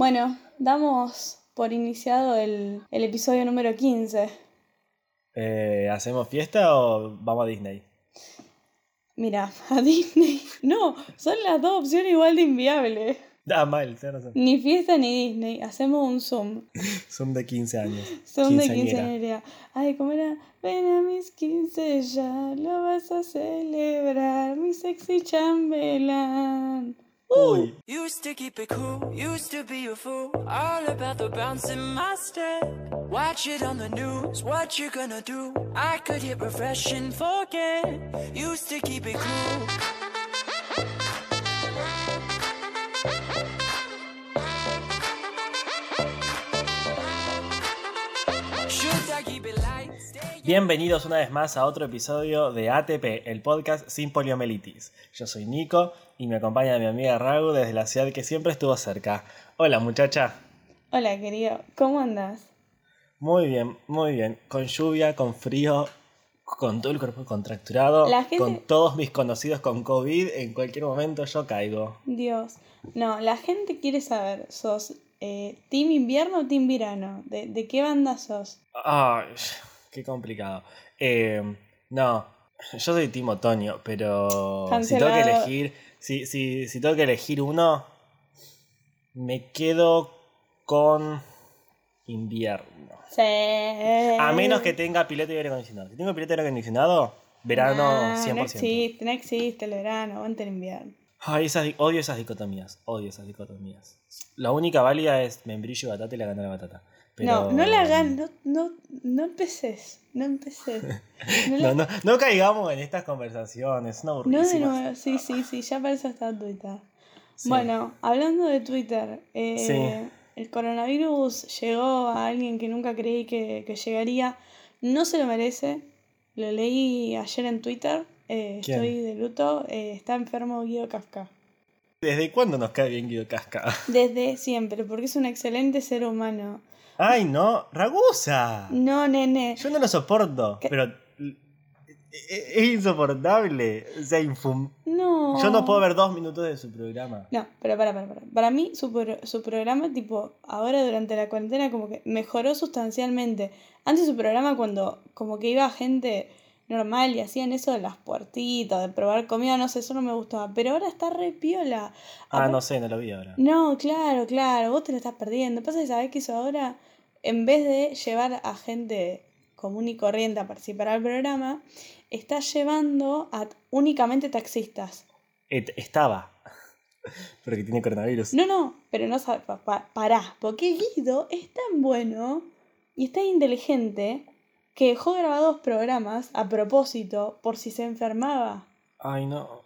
Bueno, damos por iniciado el, el episodio número 15. Eh, ¿Hacemos fiesta o vamos a Disney? Mira, a Disney. No, son las dos opciones igual de inviables. Ah, mal, razón. Ni fiesta ni Disney. Hacemos un Zoom. Son de 15 años. Zoom de Quinceañera. quinceañera. Ay, ¿cómo era? Ven a mis 15 ya, lo vas a celebrar, mi sexy chambelán. Uy, Used to keep it cool, used to be a fool, all about the bounce in my step. Watch it on the news, what you gonna do? I could hit refresh and forget. Used to keep it cool. Bienvenidos una vez más a otro episodio de ATP, el podcast sin poliomielitis. Yo soy Nico y me acompaña mi amiga Ragu desde la ciudad que siempre estuvo cerca. Hola muchacha. Hola, querido, ¿cómo andas? Muy bien, muy bien. Con lluvia, con frío, con todo el cuerpo contracturado, gente- con todos mis conocidos con COVID, en cualquier momento yo caigo. Dios. No, la gente quiere saber, ¿sos eh, team invierno o team verano? ¿De, de qué banda sos? Ay, qué complicado. Eh, no, yo soy Team Otoño, pero si tengo que elegir, si, si, si tengo que elegir uno, me quedo con invierno. Sí. A menos que tenga piloto y aire acondicionado. Si tengo piloto y aire acondicionado, verano Ah, 100%. No existe, no existe el verano, aguante el invierno. Ay, esas, di- odio esas dicotomías, odio esas dicotomías. La única válida es membrillo y batata y la gana la batata. Pero... No, no la hagan, no, no, no empeces, no empeces. No, la- No, no, no caigamos en estas conversaciones, son no de nuevo, sí, sí, sí, ya eso está Twitter. Sí. Bueno, hablando de Twitter, eh, Sí. el coronavirus llegó a alguien que nunca creí que, que llegaría. No se lo merece, lo leí ayer en Twitter, eh, estoy de luto, eh, está enfermo Guido Kafka. ¿Desde cuándo nos cae bien Guido Casca? Desde siempre, porque es un excelente ser humano. ¡Ay, no! ¡Ragusa! No, nene. Yo no lo soporto, ¿Qué? pero e- e- es insoportable. O sea, infum- No. Yo no puedo ver dos minutos de su programa. No, pero para, para, para. Para mí, su, pro- su programa, tipo, ahora durante la cuarentena, como que mejoró sustancialmente. Antes su programa, cuando como que iba gente normal y hacían eso de las puertitas, de probar comida, no sé, eso no me gustaba. Pero ahora está re piola. Ah, no sé, no lo vi ahora. No, claro, claro, vos te lo estás perdiendo. Pasa que sabés que eso ahora, en vez de llevar a gente común y corriente a participar al programa, está llevando a únicamente taxistas. Et- estaba. Porque tiene coronavirus. No, no, pero no pa- pa- pará, porque Guido es tan bueno y es tan inteligente que dejó grabados programas a propósito por si se enfermaba. Ay, no.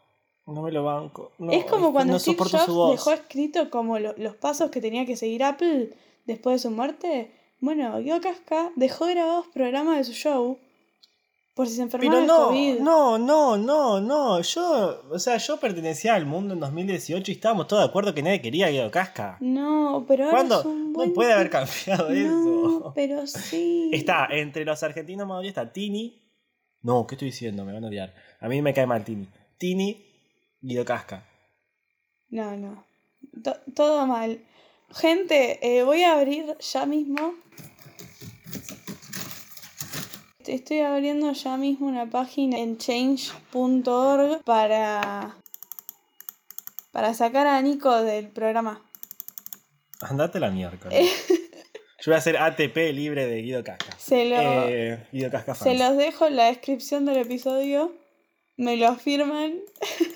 No me lo banco. No, es como cuando no Steve Jobs dejó escrito como lo- los pasos que tenía que seguir Apple después de su muerte. Bueno, Guido Casca dejó grabados programas de su show por si se enfermaba Pero de no, COVID. no, no, no, no. Yo, o sea, yo pertenecía al mundo en 2018 y estábamos todos de acuerdo que nadie quería a Guido Casca. No, pero ahora ¿Cuándo? es un buen No puede haber cambiado No, eso. pero sí. Está entre los argentinos más está Tini. No, ¿qué estoy diciendo? Me van a odiar. A mí me cae mal Tini. Tini, Guido Casca. No, no. To- todo mal. Gente, eh, voy a abrir ya mismo. Estoy abriendo ya mismo una página en change.org para. para sacar a Nico del programa. Andate la miércoles. Yo voy a hacer ATP libre de Guido Casca. Se, lo, Eh, Guido Casca se los dejo en la descripción del episodio. Me lo afirman.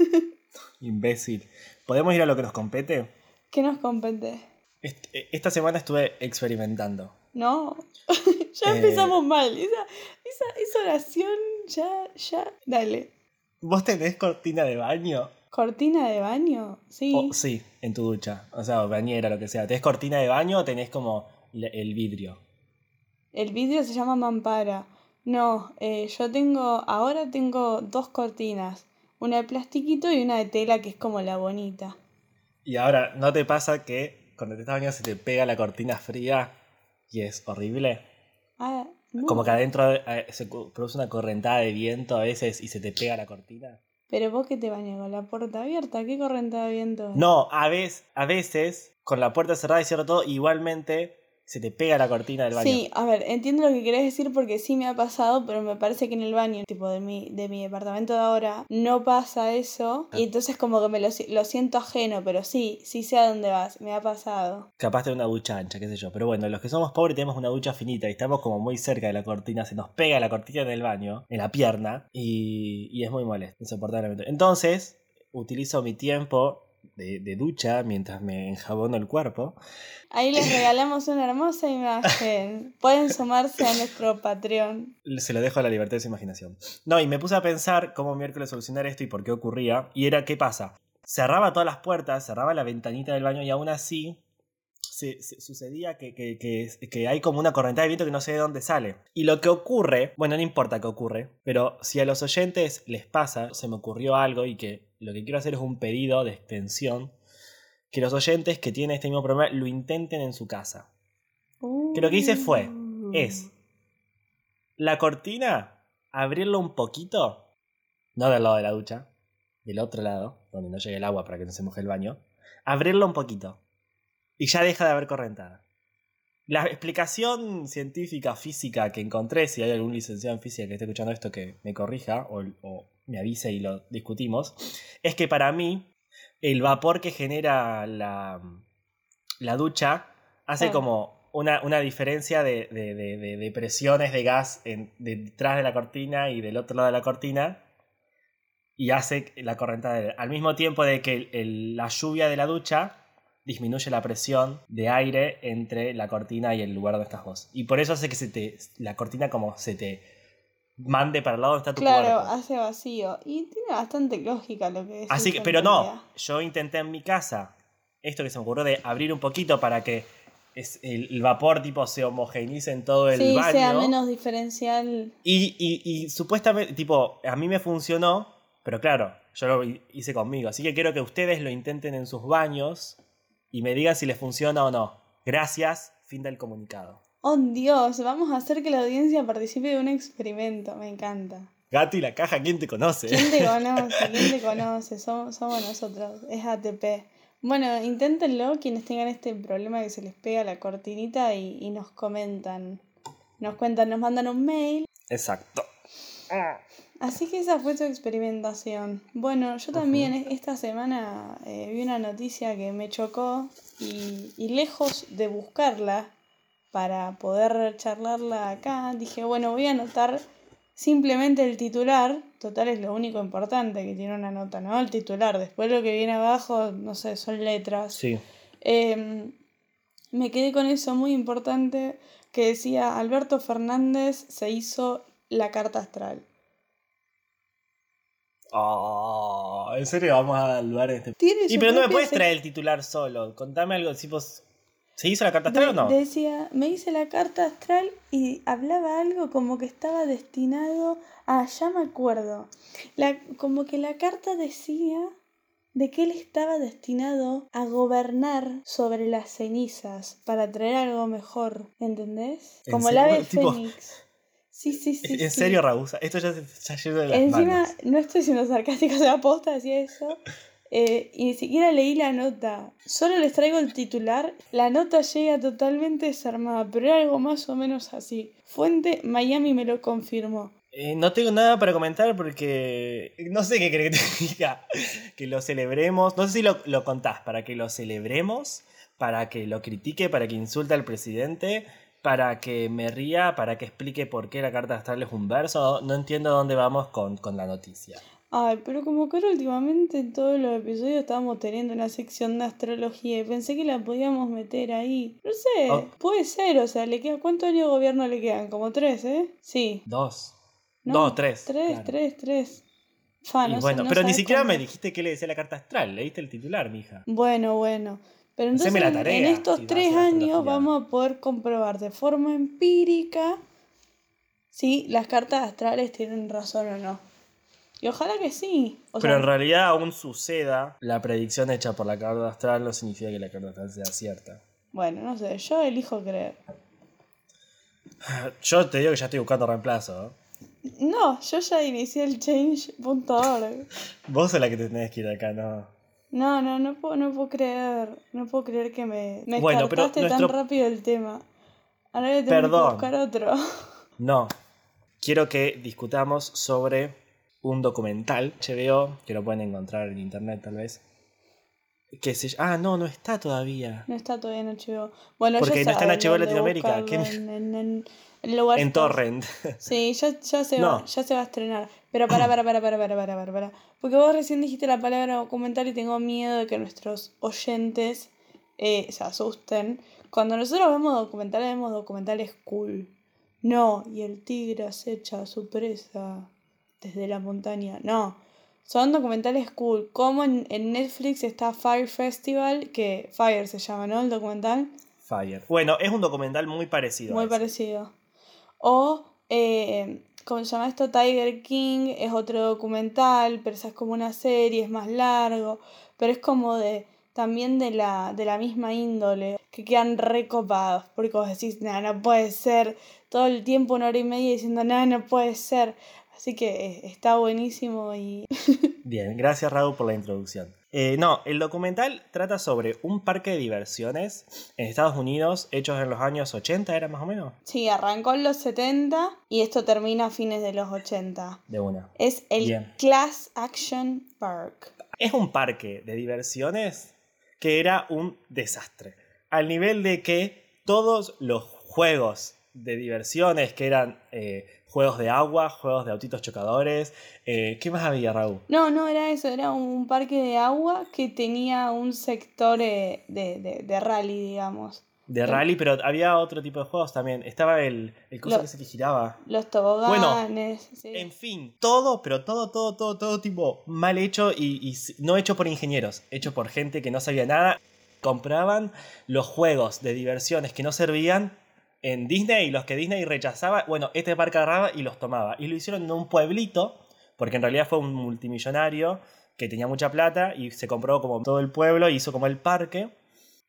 Imbécil. ¿Podemos ir a lo que nos compete? ¿Qué nos compete? Eh, Esta semana estuve experimentando. No. ya Eh. empezamos mal. Esa, esa, esa oración ya, ya. Dale. ¿Vos tenés cortina de baño? ¿Cortina de baño? Sí. O- sí, en tu ducha. O sea, bañera, lo que sea. ¿Tenés cortina de baño o tenés como el vidrio? El vidrio se llama mampara. No, eh, yo tengo, ahora tengo dos cortinas. Una de plastiquito y una de tela que es como la bonita. Y ahora, ¿no te pasa que cuando te estás bañando se te pega la cortina fría y es horrible? Ah, no. Como que adentro eh, se produce una correntada de viento a veces y se te pega la cortina. Pero vos que te bañas con la puerta abierta, ¿qué corriente de viento es? No, a veces, a veces, con la puerta cerrada y cierro todo, igualmente se te pega la cortina del baño. Sí, a ver, entiendo lo que querés decir porque sí me ha pasado, pero me parece que en el baño, tipo de mi, de mi departamento de ahora, no pasa eso. Y entonces como que me lo, lo siento ajeno, pero sí, sí sé a dónde vas, me ha pasado. Capaz de una ducha ancha, qué sé yo. Pero bueno, los que somos pobres tenemos una ducha finita y estamos como muy cerca de la cortina. Se nos pega la cortina en el baño, en la pierna, y, y es muy molesto, insoportablemente. Entonces, utilizo mi tiempo de, de ducha mientras me enjabono el cuerpo. Ahí les regalamos una hermosa imagen. Pueden sumarse a nuestro Patreon. Se lo dejo a la libertad de su imaginación. No, y me puse a pensar cómo miércoles solucionar esto y por qué ocurría. Y era, ¿qué pasa? Cerraba todas las puertas, cerraba la ventanita del baño y aún así se- se- sucedía que, que- que- que hay como una corriente de viento que no sé de dónde sale. Y lo que ocurre, bueno, no importa qué ocurre, pero si a los oyentes les pasa, se me ocurrió algo y que lo que quiero hacer es un pedido de extensión, que los oyentes que tienen este mismo problema lo intenten en su casa. Que lo que hice fue, Uh. es la cortina, abrirlo un poquito, no del lado de la ducha, del otro lado, donde no llegue el agua para que no se moje el baño, abrirlo un poquito y ya deja de haber correntada. La explicación científica, física que encontré, si hay algún licenciado en física que esté escuchando esto que me corrija o, o me avise y lo discutimos, es que para mí el vapor que genera la, la ducha hace Claro. como una, una diferencia de, de- de- presiones de gas en- detrás de la cortina y del otro lado de la cortina y hace la corriente de- al mismo tiempo de que el- el- la lluvia de la ducha disminuye la presión de aire entre la cortina y el lugar donde estás vos. Y por eso hace que se te, la cortina como se te mande para el lado donde está tu Claro, cuerpo. hace vacío. Y tiene bastante lógica lo que decís. Así que, pero no, yo intenté en mi casa esto que se me ocurrió de abrir un poquito para que es- el, el vapor tipo se homogeneice en todo el Sí, baño. sea menos diferencial. Y, y- y supuestamente, tipo, a mí me funcionó, pero claro, yo lo hi- hice conmigo. Así que quiero que ustedes lo intenten en sus baños y me digan si les funciona o no. Gracias, fin del comunicado. Oh Dios, vamos a hacer que la audiencia participe de un experimento. Me encanta. Gato y la caja, ¿quién te conoce? ¿Quién te conoce? ¿Quién te conoce? Somos, somos nosotros. Es ATP. Bueno, inténtenlo quienes tengan este problema que se les pega la cortinita y, y nos comentan. Nos cuentan, nos mandan un mail. Exacto. Así que esa fue tu experimentación. Bueno, yo también e- esta semana eh, vi una noticia que me chocó y, y lejos de buscarla para poder charlarla acá, dije, bueno, voy a anotar simplemente el titular. Total es lo único importante que tiene una nota, ¿no? El titular. Después lo que viene abajo, no sé, son letras. Sí. Eh, me quedé con eso muy importante que decía Alberto Fernández se hizo la carta astral. Oh, en serio vamos a lugar este. Tiene Y pero no me puedes traer el titular solo. Contame algo. Si vos- ¿Se hizo la carta astral De- o no? Decía, me hice la carta astral y hablaba algo como que estaba destinado a, ya me acuerdo, la, como que la carta decía de que él estaba destinado a gobernar sobre las cenizas para traer algo mejor, ¿entendés? ¿En Como el ave Tipo- fénix. Sí, sí, sí. en sí. serio, Rabusa. Esto ya se ya yendo de las Encima, manos. no estoy siendo sarcástica, o sea, posta decía eso. eh, y ni siquiera leí la nota. Solo les traigo el titular. La nota llega totalmente desarmada, pero era algo más o menos así. Fuente Miami me lo confirmó. Eh, no tengo nada para comentar porque no sé qué crees que te diga. Que lo celebremos. No sé si lo, lo contás para que lo celebremos, para que lo critique, para que insulte al presidente, para que me ría, para que explique por qué la carta astral es un verso. No entiendo dónde vamos con, con la noticia. Ay, pero como que ahora últimamente en todos los episodios estábamos teniendo una sección de astrología y pensé que la podíamos meter ahí. No sé, Oh. puede ser, o sea, le queda, ¿cuántos años de gobierno le quedan? Como tres, ¿eh? Sí. Dos. No, No, tres. Tres, claro. tres, tres. Fa, Y no sé- bueno, no pero ni siquiera cómo. me dijiste qué le decía la carta astral. Leíste el titular, mija. Bueno, bueno. Pero entonces la en- tarea, en estos si tres años vamos a poder comprobar de forma empírica si las cartas astrales tienen razón o no. Y ojalá que sí. O Pero sea, en realidad aún suceda, la predicción hecha por la carta astral no significa que la carta astral sea cierta. bueno, no sé, yo elijo creer. Yo te digo que ya estoy buscando reemplazo. ¿eh? No, yo ya inicié el change.org. Vos sos la que te tenés que ir acá, ¿no? No, no, no puedo, no puedo creer. No puedo creer que me, me Bueno, pero descartaste nuestro- tan rápido el tema. Ahora voy a tener Perdón. que buscar otro. No. Quiero que discutamos sobre un documental HBO, que lo pueden encontrar en internet tal vez. Que se Ah, no, no está todavía. No está todavía en HBO. Bueno, Porque ya no está en HBO Latinoamérica, ¿qué- En, en, en, en Torrent. Sí, ya, ya, se No. va, ya se va a estrenar. Pero para, para, para, para, para, para, para, para. Porque vos recién dijiste la palabra documental y tengo miedo de que nuestros oyentes eh, se asusten. Cuando nosotros vemos documentales, vemos documentales cool. No, y el tigre acecha a su presa desde la montaña. No, son documentales cool. Como en, en Netflix está Fire Festival, que Fire se llama, ¿no? El documental. Fire. Bueno, es un documental muy parecido. Muy parecido. O, eh, ¿cómo se llama esto? Tiger King es otro documental, pero esa es como una serie, es más largo, pero es como de también de la, de la misma índole, que quedan recopados, porque vos decís, no, no puede ser, todo el tiempo una hora y media diciendo, no, no puede ser. Así que eh, está buenísimo y Bien, gracias Raúl por la introducción. Eh, no, el documental trata sobre un parque de diversiones en Estados Unidos, hechos en los años 80, ¿era más o menos? sí, arrancó en los 70 y esto termina a fines de los 80. De una. Es el Bien. Class Action Park. Es un parque de diversiones que era un desastre. Al nivel de que todos los juegos de diversiones, que eran eh, juegos de agua, juegos de autitos chocadores, eh, ¿qué más había, Raúl? No, no era eso, era un parque de agua que tenía un sector eh, de, de, de rally, digamos. De rally, pero había otro tipo de juegos también. Estaba el, el coso Lo- que se que giraba. Los toboganes. sí. En fin, todo, pero todo, todo, todo, todo tipo mal hecho y, y no hecho por ingenieros, hecho por gente que no sabía nada. Compraban los juegos de diversiones que no servían en Disney los que Disney rechazaba, bueno, este parque agarraba y los tomaba. Y lo hicieron en un pueblito, porque en realidad fue un multimillonario que tenía mucha plata y se compró como todo el pueblo, hizo como el parque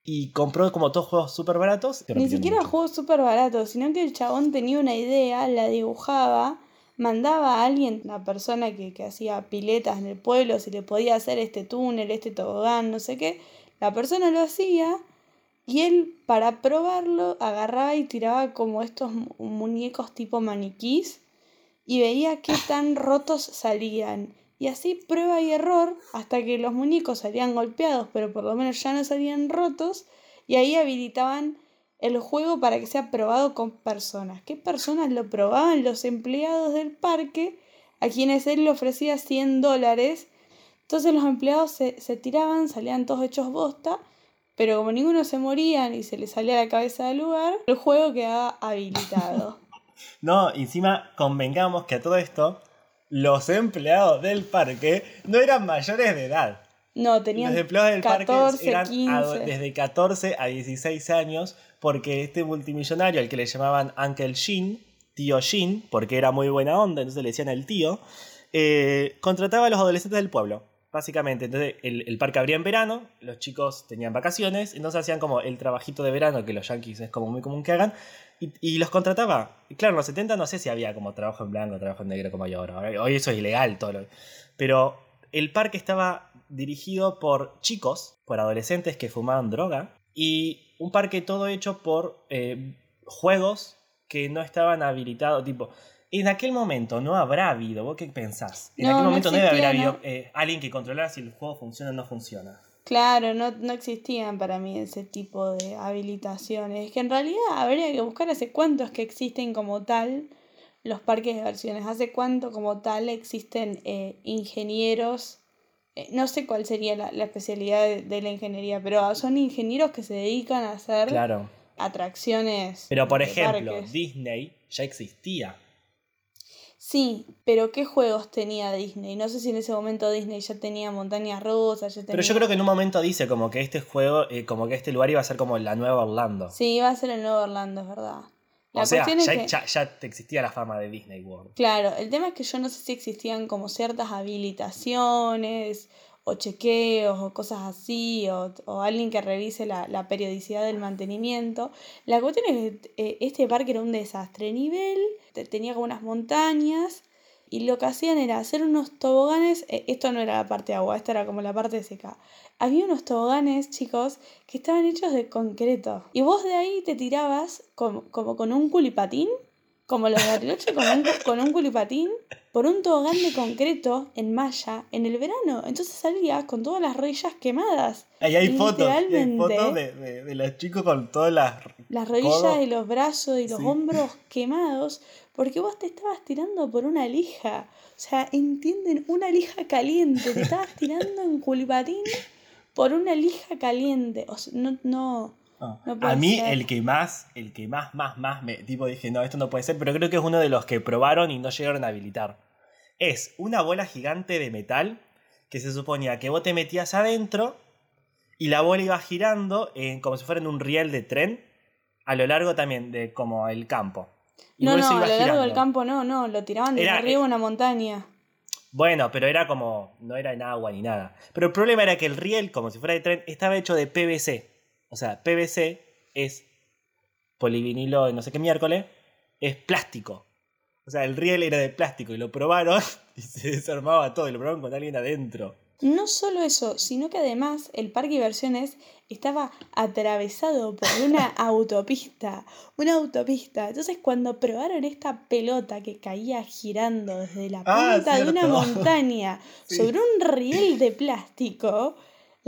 y compró como todos juegos súper baratos. Ni siquiera mucho. juegos súper baratos, sino que el chabón tenía una idea, la dibujaba, mandaba a alguien, una persona que, que hacía piletas en el pueblo, si le podía hacer este túnel, este tobogán, no sé qué. La persona lo hacía y él, para probarlo, agarraba y tiraba como estos mu- muñecos tipo maniquís y veía qué tan rotos salían. Y así prueba y error hasta que los muñecos salían golpeados, pero por lo menos ya no salían rotos. Y ahí habilitaban el juego para que sea probado con personas. ¿Qué personas lo probaban? Los empleados del parque, a quienes él le ofrecía 100 dólares. Entonces los empleados se, se tiraban, salían todos hechos bosta, pero como ninguno se moría ni se les salía la cabeza del lugar, el juego quedaba habilitado. No, encima convengamos que a todo esto, los empleados del parque no eran mayores de edad. No, tenían Los empleados del 14, parque eran 15. ado- desde 14 a 16 años, porque este multimillonario, al que le llamaban Uncle Jin, tío Jin, porque era muy buena onda, entonces le decían el tío, eh, contrataba a los adolescentes del pueblo. Básicamente, entonces el, parque abría en verano, los chicos tenían vacaciones, entonces hacían como el trabajito de verano, que los yankees es como muy común que hagan, y, los contrataba. Y claro, en los 70 no sé si había como trabajo en blanco, trabajo en negro como hay ahora. Hoy- Hoy eso es ilegal todo. lo- Pero el parque estaba dirigido por chicos, por adolescentes que fumaban droga, y un parque todo hecho por eh, juegos que no estaban habilitados, tipo... En aquel momento no habrá habido, ¿vos qué pensás? En No, aquel no momento no debe haber existía, habido eh, alguien que controlara si el juego funciona o no funciona. Claro, no, no existían para mí ese tipo de habilitaciones. Es que en realidad habría que buscar hace cuánto es que existen como tal los parques de diversiones. Hace cuánto como tal existen eh, ingenieros. eh, no sé cuál sería la, la especialidad de, de la ingeniería, pero son ingenieros que se dedican a hacer Claro. atracciones. Pero por ejemplo, parques. Disney ya existía. Sí, pero ¿qué juegos tenía Disney? No sé si en ese momento Disney ya tenía montañas rusas, ya tenía... Pero yo creo que en un momento dice como que este juego, eh, como que este lugar iba a ser como la nueva Orlando. Sí, iba a ser el nuevo Orlando, es verdad. La o sea, ya, que- ya- ya te existía la fama de Disney World. Claro, el tema es que yo no sé si existían como ciertas habilitaciones o chequeos o cosas así, o, o alguien que revise la, la periodicidad del mantenimiento. La cuestión es que eh, este parque era un desastre. Nivel, te- tenía como unas montañas Y lo que hacían era hacer unos toboganes, eh, esto no era la parte de agua, esta era como la parte seca. Había unos toboganes, chicos, que estaban hechos de concreto. Y vos de ahí te tirabas como, como con un culipatín, como los de Bariloche, con un, con un culipatín, por un tobogán de concreto en malla en el verano. Entonces salías con todas las rodillas quemadas. Ahí hay fotos, hay fotos de, de- de los chicos con todas las... las rodillas codos. y los brazos y los Sí. hombros quemados porque vos te estabas tirando por una lija. O sea, entienden, una lija caliente. Te estabas tirando en culipatín por una lija caliente. O sea, no, no. Ah. No a mí ser. el que más, el que más, más, más me tipo dije, no, esto no puede ser, pero creo que es uno de los que probaron y no llegaron a habilitar. Es una bola gigante de metal que se suponía que vos te metías adentro y la bola iba girando en- como si fuera en un riel de tren a lo largo también de como el campo. Y No, no, a lo largo del campo no, no. Lo tiraban de Era- eh, arriba de una montaña. Bueno, pero era como, no era en agua ni nada. Pero el problema era que el riel, como si fuera de tren, estaba hecho de PVC. O sea, PVC es polivinilo, no sé qué miércoles, es plástico. O sea, el riel era de plástico y lo probaron y se desarmaba todo y lo probaron con alguien adentro. No solo eso, sino que además el parque de diversiones estaba atravesado por una autopista, una autopista. Entonces cuando probaron esta pelota que caía girando desde la Ah, punta de una montaña Sí. sobre un riel de plástico,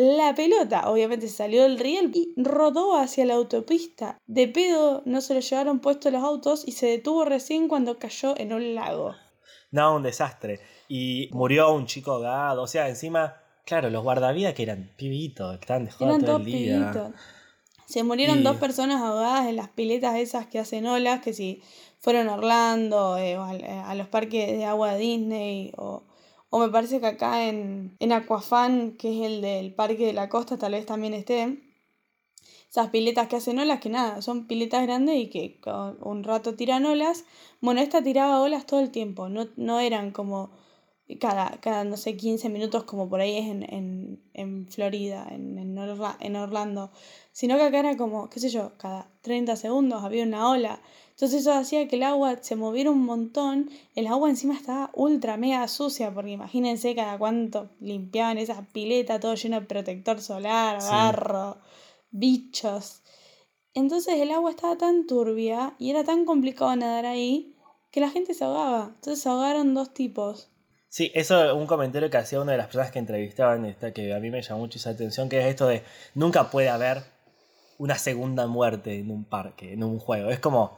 la pelota obviamente salió del riel y rodó hacia la autopista. De pedo no se lo llevaron puesto los autos y se detuvo recién cuando cayó en un lago. No, un desastre. Y murió un chico ahogado. O sea, encima, claro, los guardavidas que eran pibitos, que estaban de joda todo el día. pibitos. Se murieron Y- dos personas ahogadas en las piletas esas que hacen olas, que si fueron a Orlando eh, o al- eh, a, los parques de agua de Disney, o, o me parece que acá en, en Aquafan, que es el del parque de la costa, tal vez también esté. Esas piletas que hacen olas, que nada, son piletas grandes y que con un rato tiran olas. Bueno, esta tiraba olas todo el tiempo, no, no eran como cada, cada, no sé, 15 minutos como por ahí es en, en, en Florida, en, en, Orla- en Orlando, sino que acá era como, qué sé yo, cada 30 segundos había una ola. Entonces eso hacía que el agua se moviera un montón, el agua encima estaba ultra mega sucia, porque imagínense cada cuánto limpiaban esa pileta, todo lleno de protector solar, Sí. barro, bichos. Entonces el agua estaba tan turbia y era tan complicado nadar ahí que la gente se ahogaba. Entonces se ahogaron dos tipos. Sí, eso un comentario que hacía una de las personas que entrevistaban, esta, que a mí me llamó mucho esa atención, que es esto de nunca puede haber una segunda muerte en un parque, en un juego. Es como,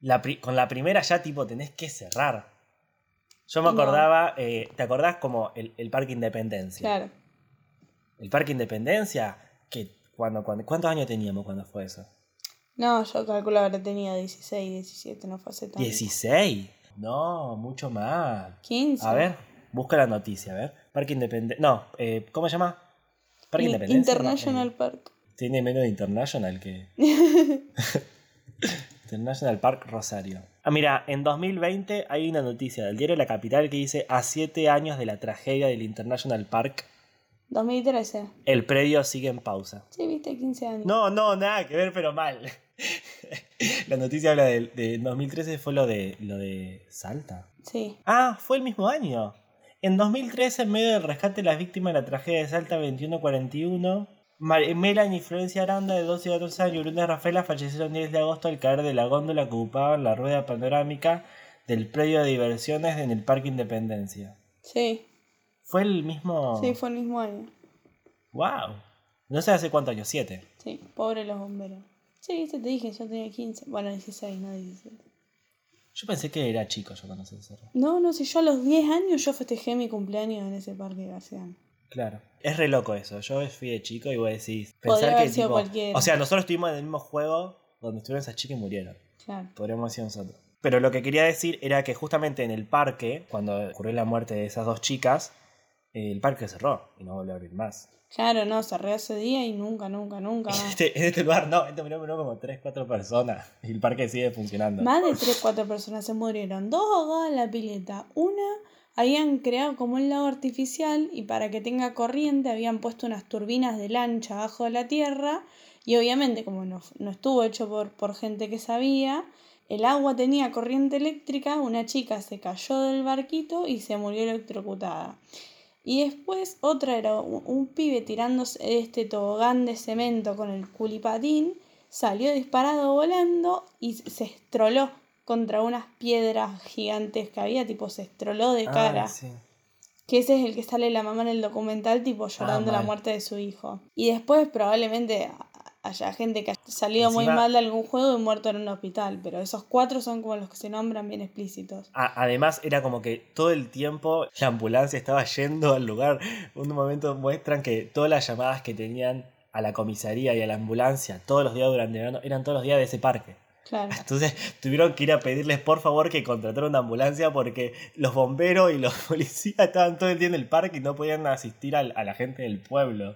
la con la primera ya tipo tenés que cerrar. Yo me No. acordaba, eh, ¿te acordás como el, el Parque Independencia? Claro. El Parque Independencia, que cuando, cuando, ¿cuántos años teníamos cuando fue eso? No, yo calculo haber tenido 16, 17, no fue hace tanto. ¿16? No, mucho más. 15. A ver, busca la noticia, a ver. Parque Independencia. No, eh, ¿cómo se llama? Parque In- Independencia. no, International eh, Park. tiene menos de International que. International Park Rosario. Ah, mira, en 2020 hay una noticia del diario La Capital que dice: A siete años de la tragedia del International Park, 2013. el predio sigue en pausa. Sí, viste, 15 años. No, no, nada que ver, pero mal. la noticia habla de, de 2013 fue lo de lo de Salta. Sí. Ah, fue el mismo año. En 2013, en medio del rescate de las víctimas de la tragedia de Salta 2141, Mar- Melanie Florencia Aranda, de 12 y 14 años, y Bruna Rafaela fallecieron el 10 de agosto al caer de la góndola que ocupaba la rueda panorámica del predio de diversiones en el Parque Independencia. Sí. Fue el mismo... Sí, fue el mismo año. ¡Wow! No sé hace cuántos años, siete. Sí, pobre los bomberos. Sí, te dije, yo tenía 15. Bueno, 16, no 17. Yo pensé que era chico yo cuando se cerró. No, no, si yo a los 10 años yo festejé mi cumpleaños en ese parque de García. Claro. Es re loco eso. Yo fui de chico y voy a decir... Podría Pensar haber que sido tipo... cualquiera. O sea, nosotros estuvimos en el mismo juego donde estuvieron esas chicas y murieron. Claro. Podríamos decir nosotros. Pero lo que quería decir era que justamente en el parque, cuando ocurrió la muerte de esas dos chicas, el parque cerró y no volvió a abrir más. Claro, no, cerré ese día y nunca, nunca, nunca más. este, en este lugar no, en este murieron como 3, 4 personas y el parque sigue funcionando. Más de 3, 4 personas se murieron. Dos ahogadas en la pileta. Una habían creado como un lago artificial y para que tenga corriente habían puesto unas turbinas de lancha abajo de la tierra y obviamente como no, no estuvo hecho por, por gente que sabía, el agua tenía corriente eléctrica, una chica se cayó del barquito y se murió electrocutada. Y después otra era un, un pibe tirándose este tobogán de cemento con el culipatín, salió disparado volando y se estroló contra unas piedras gigantes que había, tipo se estroló de Ah, cara. sí. Que ese es el que sale la mamá en el documental, tipo llorando la mal. muerte de su hijo. Y después probablemente haya gente que haya salido muy mal de algún juego y muerto en un hospital. Pero esos cuatro son como los que se nombran bien explícitos. A- además, era como que todo el tiempo la ambulancia estaba yendo al lugar. Un momento muestran que todas las llamadas que tenían a la comisaría y a la ambulancia todos los días durante el verano eran todos los días de ese parque. Claro. Entonces tuvieron que ir a pedirles por favor que contrataran una ambulancia porque los bomberos y los policías estaban todo el día en el parque y no podían asistir al- a, la gente del pueblo.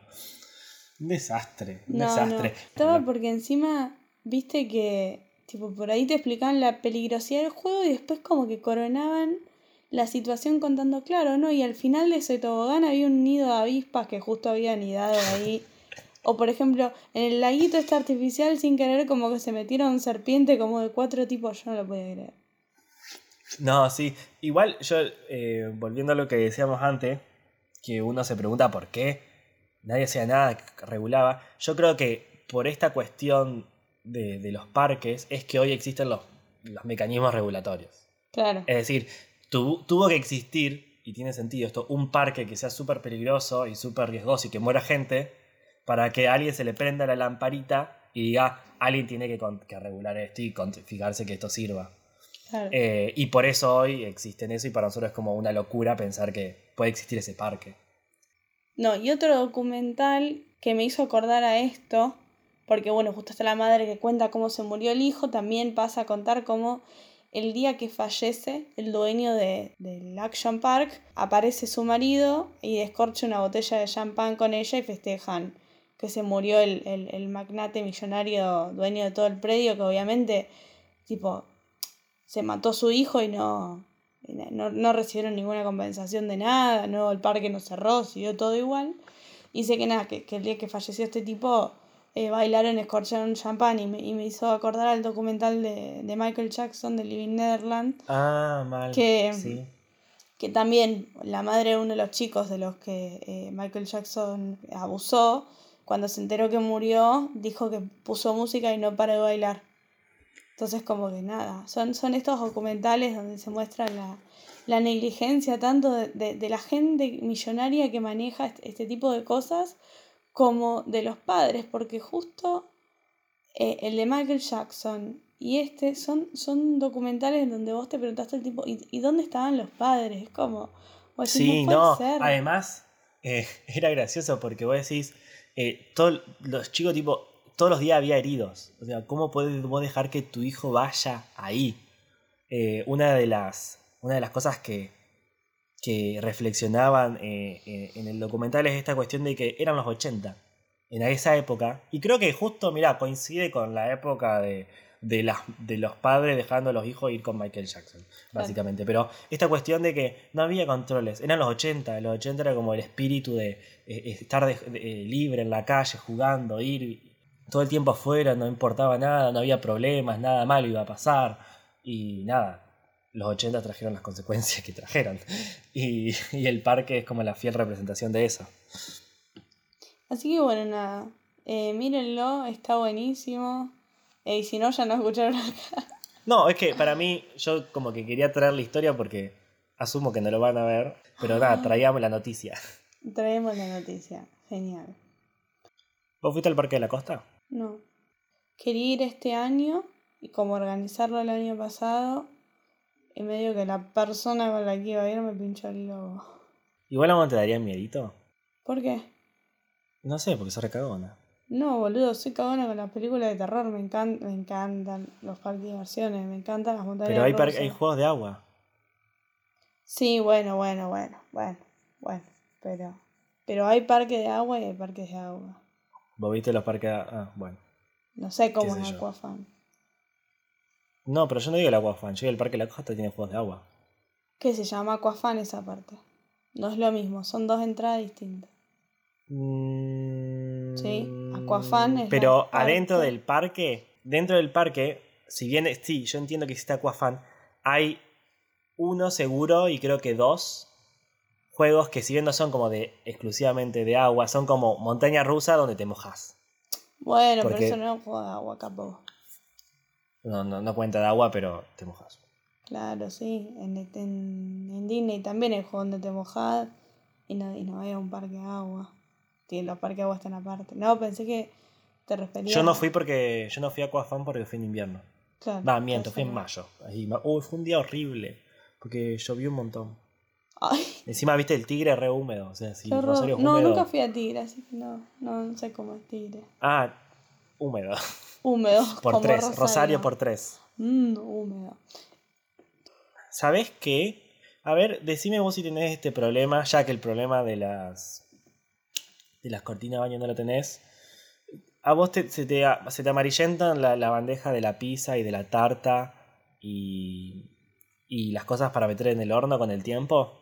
Un desastre, un No, no. desastre. Estaba porque encima, viste que, tipo, por ahí te explicaban la peligrosidad del juego y después como que coronaban la situación contando, claro, ¿no? Y al final de ese tobogán había un nido de avispas que justo había anidado ahí. O por ejemplo, en el laguito este artificial sin querer como que se metieron serpiente como de cuatro tipos, yo no lo podía creer. No, sí. Igual yo, eh, volviendo a lo que decíamos antes, que uno se pregunta por qué nadie hacía nada que regulaba, yo creo que por esta cuestión de, de los parques es que hoy existen los, los mecanismos regulatorios. Claro. Es decir, tu- tuvo que existir, y tiene sentido esto, un parque que sea súper peligroso y súper riesgoso y que muera gente, para que a alguien se le prenda la lamparita y diga, alguien tiene que, con- que regular esto y con- fijarse que esto sirva. claro. Eh, y por eso hoy existen eso y para nosotros es como una locura pensar que puede existir ese parque. No, y otro documental que me hizo acordar a esto, porque bueno, justo está la madre que cuenta cómo se murió el hijo, también pasa a contar cómo el día que fallece el dueño de, del Action Park, aparece su marido y descorcha una botella de champán con ella y festejan que se murió el, el, el magnate millonario dueño de todo el predio, que obviamente, tipo, se mató su hijo y no, no, no recibieron ninguna compensación de nada, no, el parque no cerró, siguió todo igual. Y dice que nada, que, que el día que falleció este tipo, eh, bailaron, escorcharon champán y me, y me hizo acordar al documental de, de Michael Jackson de Living Netherland, Ah, mal. Que- Sí. que también la madre de uno de los chicos de los que eh, Michael Jackson abusó, cuando se enteró que murió, dijo que puso música y no paró de bailar. Entonces como que nada, son, son estos documentales donde se muestra la, la negligencia tanto de, de- de la gente millonaria que maneja este, este tipo de cosas como de los padres, porque justo eh, el de Michael Jackson y este son, son documentales en donde vos te preguntaste el tipo, ¿y, y dónde estaban los padres? Es como, Sí, puede no. ser. Además, eh, era gracioso porque vos decís, eh, todo- los chicos, tipo, todos los días había heridos. O sea, ¿cómo vos dejar que tu hijo vaya ahí? Eh, una, de las, una de las cosas que, que reflexionaban eh, eh, en el documental es esta cuestión de que eran los 80, en esa época. Y creo que justo, mira, coincide con la época de, de, las, de los padres dejando a los hijos ir con Michael Jackson, básicamente. Pero esta cuestión de que no había controles, eran los 80, los 80 era como el espíritu de estar de- libre en la calle, jugando, ir todo el tiempo afuera, no importaba nada, no había problemas, nada malo iba a pasar. Y nada, los 80 trajeron las consecuencias que trajeron. Y, y el parque es como la fiel representación de eso. Así que bueno, nada, eh, mírenlo, está buenísimo. Eh, y si no, ya no escucharon acá. No, es que para mí, yo como que quería traer la historia porque asumo que no lo van a ver, pero nada, traíamos la noticia. Traemos la noticia, genial. ¿Vos fuiste al Parque de la Costa? No. Quería ir este año y como organizarlo el año pasado, en medio que la persona con la que iba a ir me pinchó el globo. Igual a vos te daría miedito. ¿Por qué? No sé, porque sos recagona. No, boludo, soy cagona con las películas de terror, me, encan- me encantan los parques de diversiones, me encantan las montañas Pero hay, rusas. hay juegos de agua. Sí, bueno, bueno, bueno, bueno, bueno, pero, pero hay parques de agua y hay parques de agua. ¿Vos viste los parques de Ah, bueno. No sé cómo ¿Qué es? Aquafan. No, pero yo no digo el agua fan, yo digo el Parque de la Costa tiene juegos de agua. ¿Qué se llama Aquafan esa parte? No es lo mismo, son dos entradas distintas. Mm, Sí, Aquafan es Pero adentro parte- del parque, dentro del parque si bien, sí, yo entiendo que existe Aquafan, hay uno seguro y creo que dos juegos que si bien no son como de exclusivamente de agua, son como montaña rusa donde te mojas. Bueno, Porque- pero eso no es un juego de agua, capo. No, no, no cuenta de agua, pero te mojas. Claro, sí. En, en, en Disney también hay juegos donde te mojás y no, y no hay un parque de agua. Sí, los parques de agua están aparte. No, pensé que te referías. Yo no fui porque yo no fui a Aquafan porque fui en invierno. Claro, Va, miento, fui en mayo. Ahí, Uy, fue un día horrible. Porque llovió un montón. Ay, Encima, viste, el tigre re húmedo. O sea, si horror. Rosario es No, húmedo. nunca fui a Tigre, así que no, no, no sé cómo es Tigre. Ah, húmedo. Húmedo. Por como tres. Rosario. por tres. Mm, húmedo. ¿Sabes qué? A ver, decime vos si tenés este problema, ya que el problema de las de las cortinas de baño no lo tenés. ¿A vos te- se, te, se te amarillentan la, la bandeja de la pizza y de la tarta y, y las cosas para meter en el horno con el tiempo?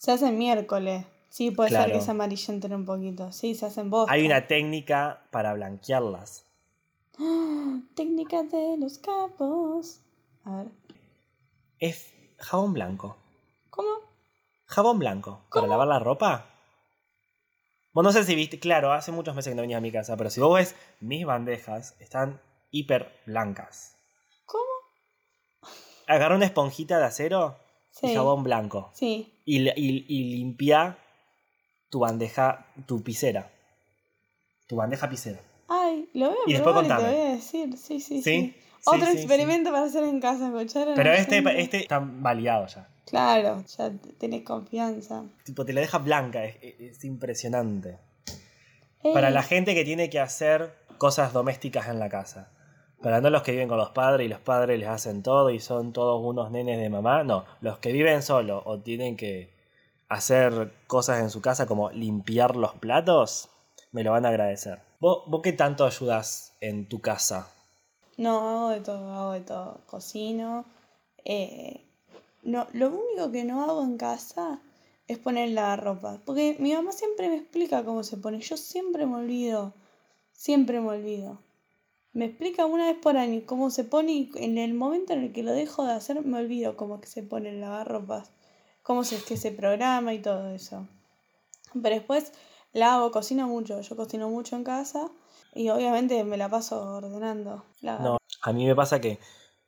Se hace miércoles. Sí, puede ser que se amarillenten un poquito. Sí, se hacen bosta. Hay una técnica para blanquearlas. Técnica de los capos. A ver. Es jabón blanco. ¿Cómo? Jabón blanco. ¿Para lavar la ropa? Vos no sé si viste, claro, hace muchos meses que no venías a mi casa, pero si vos ves mis bandejas, están hiper blancas. ¿Cómo? Agarra una esponjita de acero y Sí. jabón blanco. Sí. Y, y, y limpia tu bandeja, tu pisera. Tu bandeja pisera. Ay, lo voy a Y después y te contame. voy a decir. Sí, sí, sí. Otro sí, experimento para hacer en casa, ¿escucharon? Pero este, este está validado ya. Claro, ya tenés confianza. Tipo, te la deja blanca, es, es- es impresionante. Eh, Para la gente que tiene que hacer cosas domésticas en la casa. Para no los que viven con los padres y los padres les hacen todo y son todos unos nenes de mamá. No, los que viven solo o tienen que hacer cosas en su casa como limpiar los platos, me lo van a agradecer. ¿Vos, vos qué tanto ayudas en tu casa? No, hago de todo, hago de todo. Cocino. eh, no, lo único que no hago en casa es poner la ropa. Porque mi mamá siempre me explica cómo se pone. Yo siempre me olvido. Siempre me olvido. Me explica una vez por año cómo se pone y en el momento en el que lo dejo de hacer me olvido cómo que se pone el lavarropas. Cómo se, que se programa y todo eso. Pero después la hago, cocino mucho. Yo cocino mucho en casa y obviamente me la paso ordenando. La- No, a mí me pasa que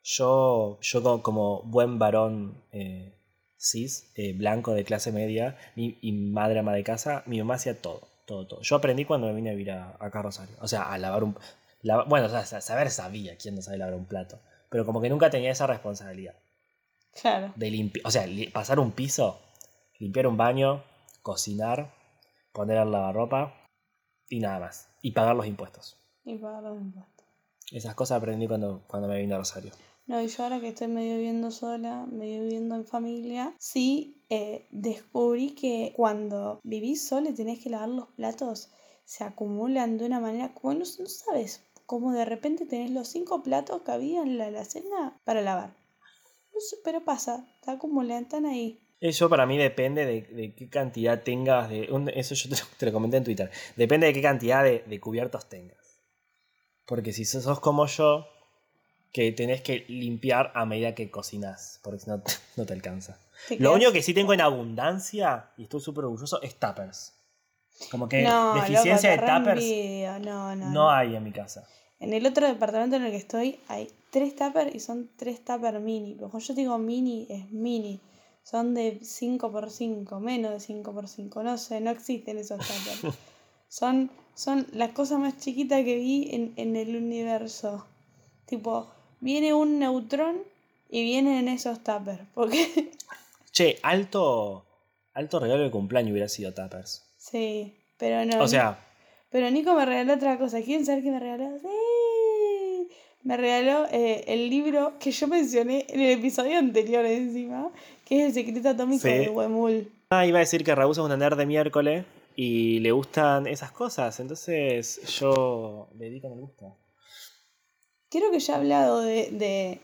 yo, yo co- como buen varón eh, cis, eh, blanco de clase media mi- y madre ama de casa, mi mamá hacía todo, todo, todo. Yo aprendí cuando me vine a vivir a, acá a Rosario. O sea, a lavar un... bueno, o sea, sa- saber sabía quién no sabe lavar un plato. Pero como que nunca tenía esa responsabilidad Claro. de limpiar, o sea, pasar un piso, limpiar un baño, cocinar, poner el lavarropa y nada más. Y pagar los impuestos. Y pagar los impuestos. Esas cosas aprendí cuando, cuando me vine a Rosario. No, y yo ahora que estoy medio viviendo sola, medio viviendo en familia, sí eh, descubrí que cuando vivís sola y tenés que lavar los platos, se acumulan de una manera como no, no sabes, como de repente tenés los cinco platos que había en la alacena para lavar. No sé, pero pasa, se acumulan, están ahí. Eso para mí depende de, de qué cantidad tengas de... un- eso yo te, lo- te lo comenté en Twitter. Depende de qué cantidad de, de cubiertos tengas. Porque si sos como yo, que tenés que limpiar a medida que cocinas, porque si no, no te alcanza. Te Lo único que sí tengo en abundancia, y estoy súper orgulloso, es tuppers. Como que no, deficiencia loco, de tuppers no, no, no hay en mi casa. En el otro departamento en el que estoy hay tres tuppers y son tres tuppers mini. Pero cuando yo digo mini, es mini. Son de 5x5, menos de 5x5. No sé, no existen esos tuppers. son, son las cosas más chiquitas que vi en, en el universo. Tipo, viene un neutrón y viene en esos tuppers. Porque, Che, alto, alto regalo de cumpleaños hubiera sido tuppers. sí, pero no. O sea, Pero Nico me regaló otra cosa. ¿Quieren saber qué me regaló? Sí. Me regaló eh, el libro que yo mencioné en el episodio anterior encima, que es El secreto atómico Sí. de Huemul. Ah, iba a decir que Raúl es una nerd de miércoles y le gustan esas cosas, entonces yo le di con el gusto. Creo que ya he hablado de, de,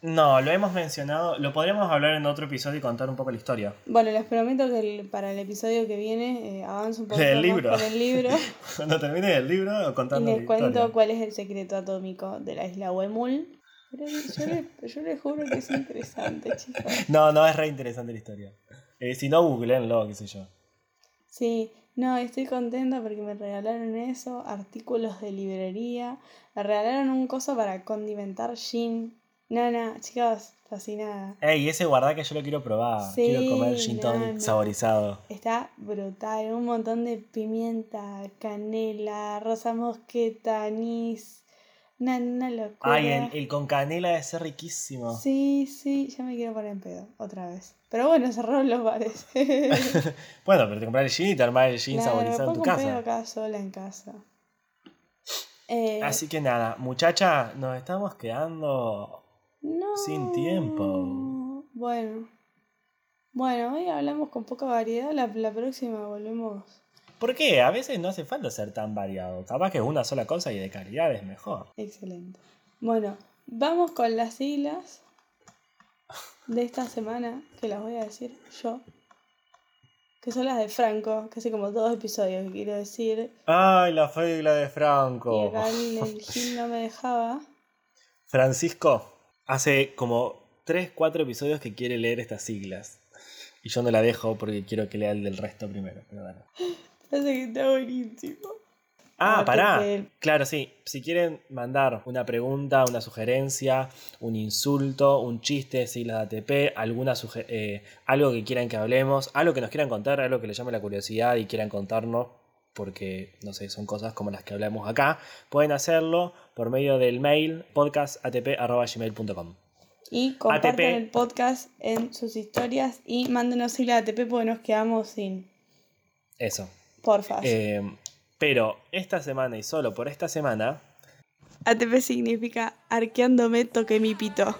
No, lo hemos mencionado. Lo podríamos hablar en otro episodio y contar un poco la historia. Bueno, les prometo que el- para el episodio que viene eh, avanzo un poco más libro. con el libro Cuando termine el libro, y contando les la cuento historia. cuál es el secreto atómico de la isla Huemul. Pero yo les, yo les juro que es interesante, chicos. No, no, es re interesante la historia. Eh, si no, googleenlo, qué sé yo. Sí, no, estoy contenta porque me regalaron eso, artículos de librería, me regalaron un coso para condimentar gin. No, no, chicos, fascinada. Ey, ese guardá que yo lo quiero probar. Sí, quiero comer gin tonic no. saborizado. Está brutal, un montón de pimienta, canela, rosa mosqueta, anís. Una, una locura. Ay, el, el con canela debe ser riquísimo. Sí, sí, ya me quiero poner en pedo, otra vez. Pero bueno, cerraron los bares. Bueno, pero te compras el gin y te armás el gin Claro, saborizado en tu casa. acá sola en casa. Eh, Así que nada, muchacha, nos estamos quedando. No. sin tiempo. Bueno. Bueno, hoy hablamos con poca variedad, la, la próxima volvemos. ¿Por qué? A veces no hace falta ser tan variado. Capaz que una sola cosa y de calidad es mejor. Excelente. Bueno, vamos con las siglas de esta semana, que las voy a decir yo. Que son las de Franco, que hace como dos episodios que quiero decir. Ay, la figla de Y Franco. acá el, el Gil no me dejaba. Francisco hace como 3, 4 episodios que quiere leer estas siglas. Y yo no la dejo porque quiero que lea el del resto primero. Pero bueno. Parece que está buenísimo. Ah, Ah, pará. Claro, sí. Si quieren mandar una pregunta, una sugerencia, un insulto, un chiste, siglas de ATP, alguna eh, algo que quieran que hablemos, algo que nos quieran contar, algo que les llame la curiosidad y quieran contarnos, porque no sé, son cosas como las que hablamos acá, pueden hacerlo por medio del mail podcastatp.gmail.com. Y compartan ATP. el podcast en sus historias y mándenos sigla ATP porque nos quedamos sin. Eso. Porfa. Eh, pero esta semana y solo por esta semana, ATP significa arqueándome toqué mi pito.